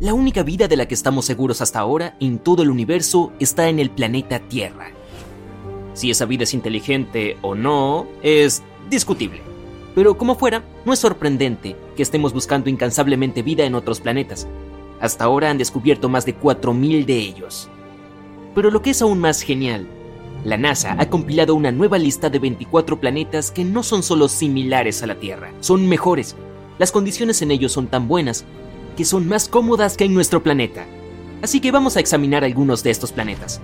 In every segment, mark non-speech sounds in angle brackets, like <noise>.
La única vida de la que estamos seguros hasta ahora en todo el universo está en el planeta Tierra. Si esa vida es inteligente o no, es discutible. Pero como fuera, no es sorprendente que estemos buscando incansablemente vida en otros planetas. Hasta ahora han descubierto más de 4.000 de ellos. Pero lo que es aún más genial, la NASA ha compilado una nueva lista de 24 planetas que no son solo similares a la Tierra, son mejores. Las condiciones en ellos son tan buenas que son más cómodas que en nuestro planeta. Así que vamos a examinar algunos de estos planetas.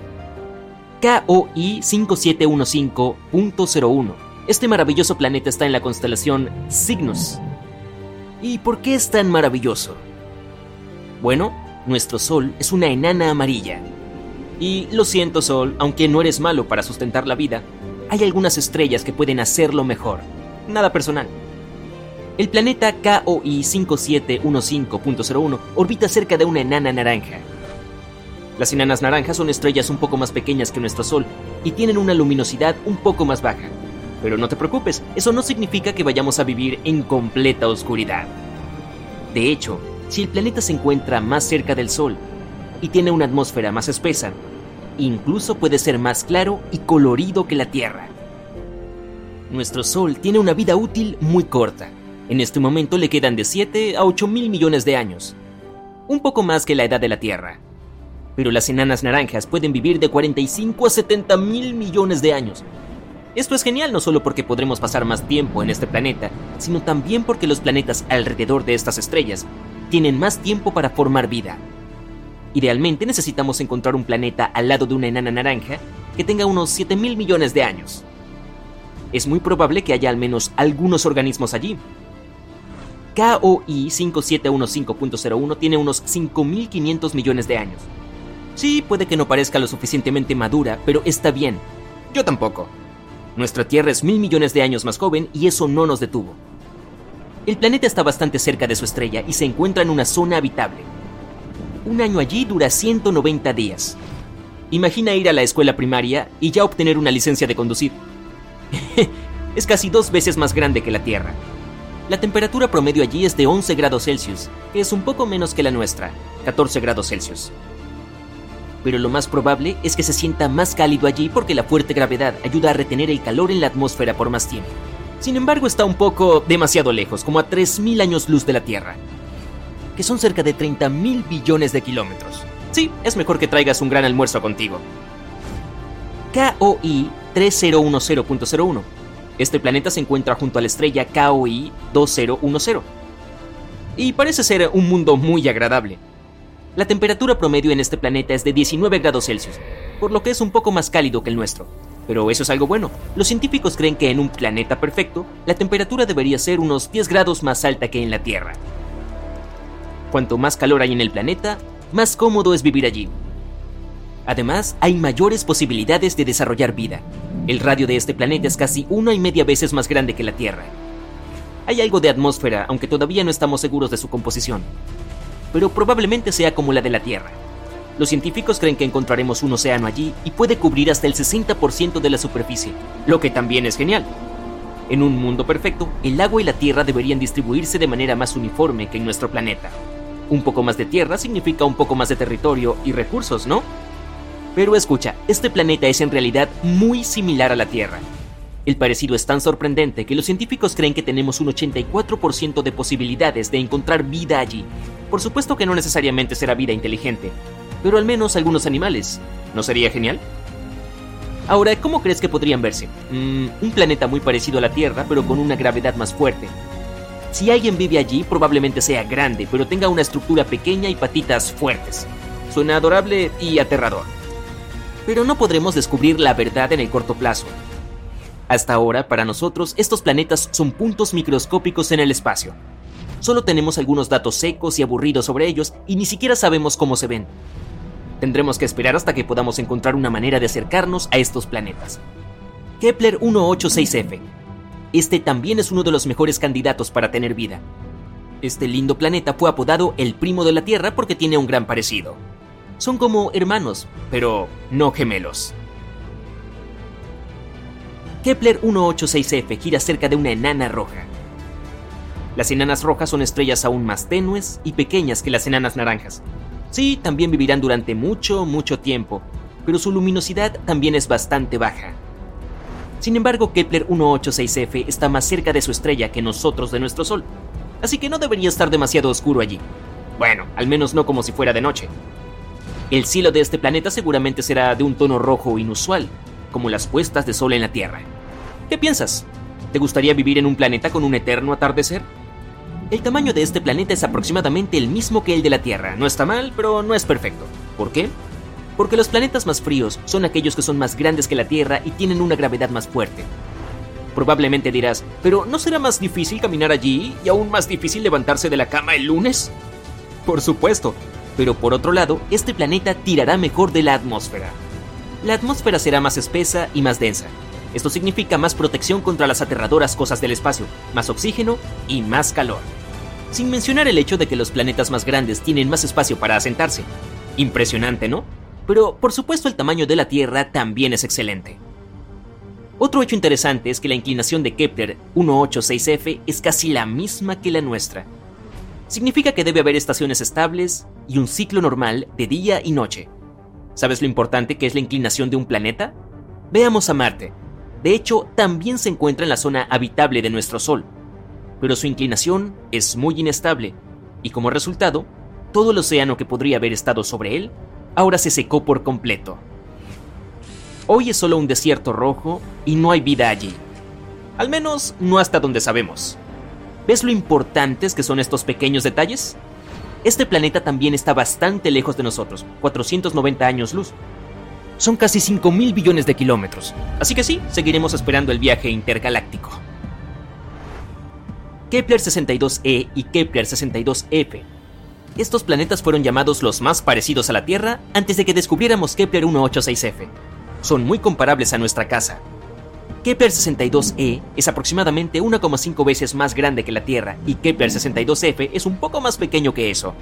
KOI 5715.01. Este maravilloso planeta está en la constelación Cygnus. ¿Y por qué es tan maravilloso? Bueno, nuestro Sol es una enana amarilla. Y lo siento, Sol, aunque no eres malo para sustentar la vida, hay algunas estrellas que pueden hacerlo mejor. Nada personal. El planeta KOI 5715.01 orbita cerca de una enana naranja. Las enanas naranjas son estrellas un poco más pequeñas que nuestro Sol y tienen una luminosidad un poco más baja. Pero no te preocupes, eso no significa que vayamos a vivir en completa oscuridad. De hecho, si el planeta se encuentra más cerca del Sol y tiene una atmósfera más espesa, incluso puede ser más claro y colorido que la Tierra. Nuestro Sol tiene una vida útil muy corta, en este momento le quedan de 7 a 8 mil millones de años, un poco más que la edad de la Tierra. Pero las enanas naranjas pueden vivir de 45 a 70 mil millones de años. Esto es genial no solo porque podremos pasar más tiempo en este planeta, sino también porque los planetas alrededor de estas estrellas tienen más tiempo para formar vida. Idealmente necesitamos encontrar un planeta al lado de una enana naranja que tenga unos 7 mil millones de años. Es muy probable que haya al menos algunos organismos allí, KOI 5715.01 tiene unos 5.500 millones de años. Sí, puede que no parezca lo suficientemente madura, pero está bien. Yo tampoco. Nuestra Tierra es mil millones de años más joven y eso no nos detuvo. El planeta está bastante cerca de su estrella y se encuentra en una zona habitable. Un año allí dura 190 días. Imagina ir a la escuela primaria y ya obtener una licencia de conducir. <laughs> es casi dos veces más grande que la Tierra. La temperatura promedio allí es de 11 grados Celsius, que es un poco menos que la nuestra, 14 grados Celsius. Pero lo más probable es que se sienta más cálido allí porque la fuerte gravedad ayuda a retener el calor en la atmósfera por más tiempo. Sin embargo, está un poco demasiado lejos, como a 3.000 años luz de la Tierra, que son cerca de 30.000 billones de kilómetros. Sí, es mejor que traigas un gran almuerzo contigo. KOI 3010.01 este planeta se encuentra junto a la estrella KOI 2010 y parece ser un mundo muy agradable. La temperatura promedio en este planeta es de 19 grados Celsius, por lo que es un poco más cálido que el nuestro. Pero eso es algo bueno. Los científicos creen que en un planeta perfecto, la temperatura debería ser unos 10 grados más alta que en la Tierra. Cuanto más calor hay en el planeta, más cómodo es vivir allí. Además, hay mayores posibilidades de desarrollar vida, el radio de este planeta es casi una y media veces más grande que la Tierra. Hay algo de atmósfera, aunque todavía no estamos seguros de su composición, pero probablemente sea como la de la Tierra. Los científicos creen que encontraremos un océano allí y puede cubrir hasta el 60% de la superficie, lo que también es genial. En un mundo perfecto, el agua y la tierra deberían distribuirse de manera más uniforme que en nuestro planeta. Un poco más de tierra significa un poco más de territorio y recursos, ¿no? Pero escucha, este planeta es en realidad muy similar a la Tierra. El parecido es tan sorprendente que los científicos creen que tenemos un 84% de posibilidades de encontrar vida allí. Por supuesto que no necesariamente será vida inteligente, pero al menos algunos animales. ¿No sería genial? Ahora, ¿cómo crees que podrían verse? Mm, un planeta muy parecido a la Tierra, pero con una gravedad más fuerte. Si alguien vive allí, probablemente sea grande, pero tenga una estructura pequeña y patitas fuertes. Suena adorable y aterrador pero no podremos descubrir la verdad en el corto plazo. Hasta ahora, para nosotros, estos planetas son puntos microscópicos en el espacio. Solo tenemos algunos datos secos y aburridos sobre ellos y ni siquiera sabemos cómo se ven. Tendremos que esperar hasta que podamos encontrar una manera de acercarnos a estos planetas. Kepler 186f. Este también es uno de los mejores candidatos para tener vida. Este lindo planeta fue apodado el primo de la Tierra porque tiene un gran parecido. Son como hermanos, pero no gemelos. Kepler 186f gira cerca de una enana roja. Las enanas rojas son estrellas aún más tenues y pequeñas que las enanas naranjas. Sí, también vivirán durante mucho, mucho tiempo, pero su luminosidad también es bastante baja. Sin embargo, Kepler 186f está más cerca de su estrella que nosotros de nuestro Sol, así que no debería estar demasiado oscuro allí. Bueno, al menos no como si fuera de noche. El cielo de este planeta seguramente será de un tono rojo inusual, como las puestas de sol en la Tierra. ¿Qué piensas? ¿Te gustaría vivir en un planeta con un eterno atardecer? El tamaño de este planeta es aproximadamente el mismo que el de la Tierra. No está mal, pero no es perfecto. ¿Por qué? Porque los planetas más fríos son aquellos que son más grandes que la Tierra y tienen una gravedad más fuerte. Probablemente dirás, pero ¿no será más difícil caminar allí y aún más difícil levantarse de la cama el lunes? Por supuesto, pero por otro lado, este planeta tirará mejor de la atmósfera. La atmósfera será más espesa y más densa, esto significa más protección contra las aterradoras cosas del espacio, más oxígeno y más calor. Sin mencionar el hecho de que los planetas más grandes tienen más espacio para asentarse. Impresionante, ¿no? Pero por supuesto el tamaño de la Tierra también es excelente. Otro hecho interesante es que la inclinación de Kepler 186f es casi la misma que la nuestra. Significa que debe haber estaciones estables y un ciclo normal de día y noche. ¿Sabes lo importante que es la inclinación de un planeta? Veamos a Marte. De hecho, también se encuentra en la zona habitable de nuestro Sol, pero su inclinación es muy inestable, y como resultado, todo el océano que podría haber estado sobre él ahora se secó por completo. Hoy es solo un desierto rojo y no hay vida allí. Al menos no hasta donde sabemos. ¿Ves lo importantes que son estos pequeños detalles? Este planeta también está bastante lejos de nosotros, 490 años luz, son casi 5 mil billones de kilómetros, así que sí, seguiremos esperando el viaje intergaláctico. Kepler 62e y Kepler 62f. Estos planetas fueron llamados los más parecidos a la Tierra antes de que descubriéramos Kepler 186f. Son muy comparables a nuestra casa. Kepler 62e es aproximadamente 1,5 veces más grande que la Tierra y Kepler 62f es un poco más pequeño que eso.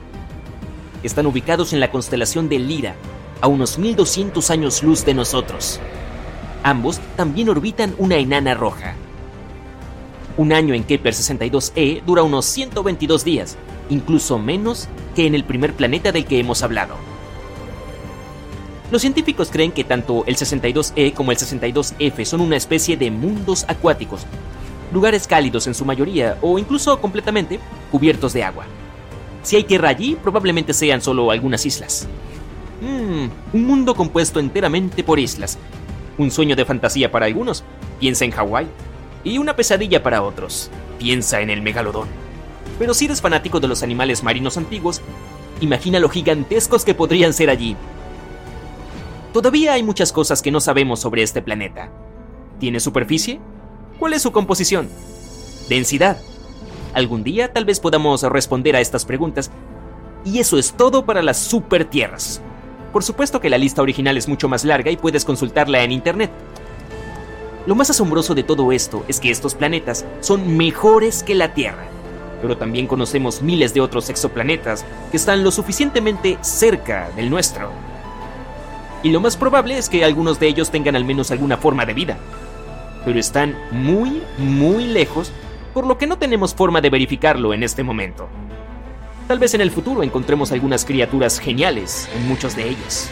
Están ubicados en la constelación de Lira, a unos 1200 años luz de nosotros. Ambos también orbitan una enana roja. Un año en Kepler 62e dura unos 122 días, incluso menos que en el primer planeta del que hemos hablado. Los científicos creen que tanto el 62e como el 62f son una especie de mundos acuáticos, lugares cálidos en su mayoría o incluso completamente cubiertos de agua. Si hay tierra allí, probablemente sean solo algunas islas. Mmm, un mundo compuesto enteramente por islas. Un sueño de fantasía para algunos, piensa en Hawái. Y una pesadilla para otros, piensa en el megalodón. Pero si eres fanático de los animales marinos antiguos, imagina lo gigantescos que podrían ser allí. Todavía hay muchas cosas que no sabemos sobre este planeta. ¿Tiene superficie? ¿Cuál es su composición? ¿Densidad? Algún día tal vez podamos responder a estas preguntas. Y eso es todo para las supertierras. Por supuesto que la lista original es mucho más larga y puedes consultarla en internet. Lo más asombroso de todo esto es que estos planetas son mejores que la Tierra, pero también conocemos miles de otros exoplanetas que están lo suficientemente cerca del nuestro. Y lo más probable es que algunos de ellos tengan al menos alguna forma de vida, pero están muy, muy lejos, por lo que no tenemos forma de verificarlo en este momento. Tal vez en el futuro encontremos algunas criaturas geniales en muchos de ellos.